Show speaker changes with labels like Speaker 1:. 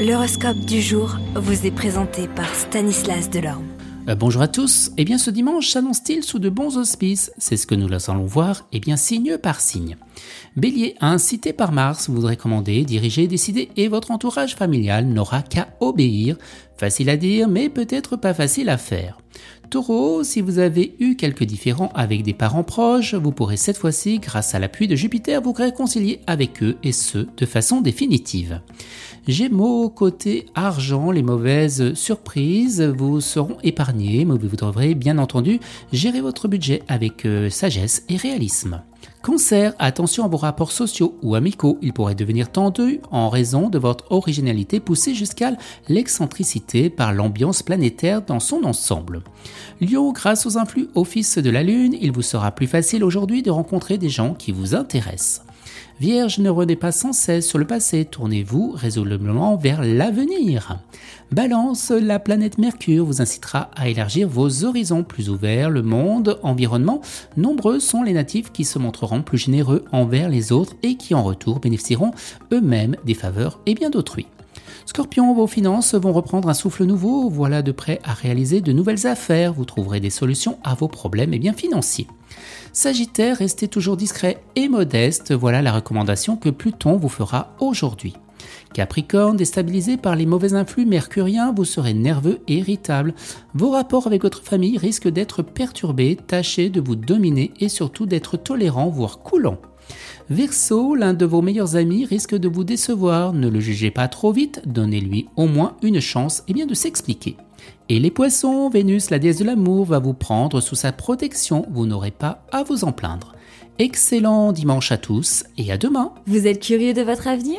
Speaker 1: L'horoscope du jour vous est présenté par Stanislas Delorme.
Speaker 2: Euh, bonjour à tous. Eh bien, ce dimanche s'annonce-t-il sous de bons auspices? C'est ce que nous allons voir, eh bien, signe par signe. Bélier, incité par Mars, vous recommandez, diriger, décider et votre entourage familial n'aura qu'à obéir. Facile à dire, mais peut-être pas facile à faire. Taureau, si vous avez eu quelques différends avec des parents proches, vous pourrez cette fois-ci, grâce à l'appui de Jupiter, vous réconcilier avec eux et ce, de façon définitive. Gémeaux, côté argent, les mauvaises surprises vous seront épargnées, mais vous devrez bien entendu gérer votre budget avec euh, sagesse et réalisme. Cancer, attention à vos rapports sociaux ou amicaux, ils pourraient devenir tendus en raison de votre originalité poussée jusqu'à l'excentricité par l'ambiance planétaire dans son ensemble. Lion, grâce aux influx fils de la Lune, il vous sera plus facile aujourd'hui de rencontrer des gens qui vous intéressent. Vierge, ne revenez pas sans cesse sur le passé, tournez-vous résolument vers l'avenir. Balance, la planète Mercure vous incitera à élargir vos horizons plus ouverts, le monde, environnement. Nombreux sont les natifs qui se montreront plus généreux envers les autres et qui en retour bénéficieront eux-mêmes des faveurs et bien d'autrui. Scorpion, vos finances vont reprendre un souffle nouveau, voilà de prêt à réaliser de nouvelles affaires, vous trouverez des solutions à vos problèmes et bien financiers. Sagittaire, restez toujours discret et modeste, voilà la recommandation que Pluton vous fera aujourd'hui. Capricorne, déstabilisé par les mauvais influx mercuriens, vous serez nerveux et irritable. Vos rapports avec votre famille risquent d'être perturbés, tâchez de vous dominer et surtout d'être tolérant, voire coulant. Verseau, l'un de vos meilleurs amis risque de vous décevoir, ne le jugez pas trop vite, donnez-lui au moins une chance et bien de s'expliquer. Et les poissons, Vénus, la déesse de l'amour, va vous prendre sous sa protection, vous n'aurez pas à vous en plaindre. Excellent dimanche à tous et à demain.
Speaker 3: Vous êtes curieux de votre avenir?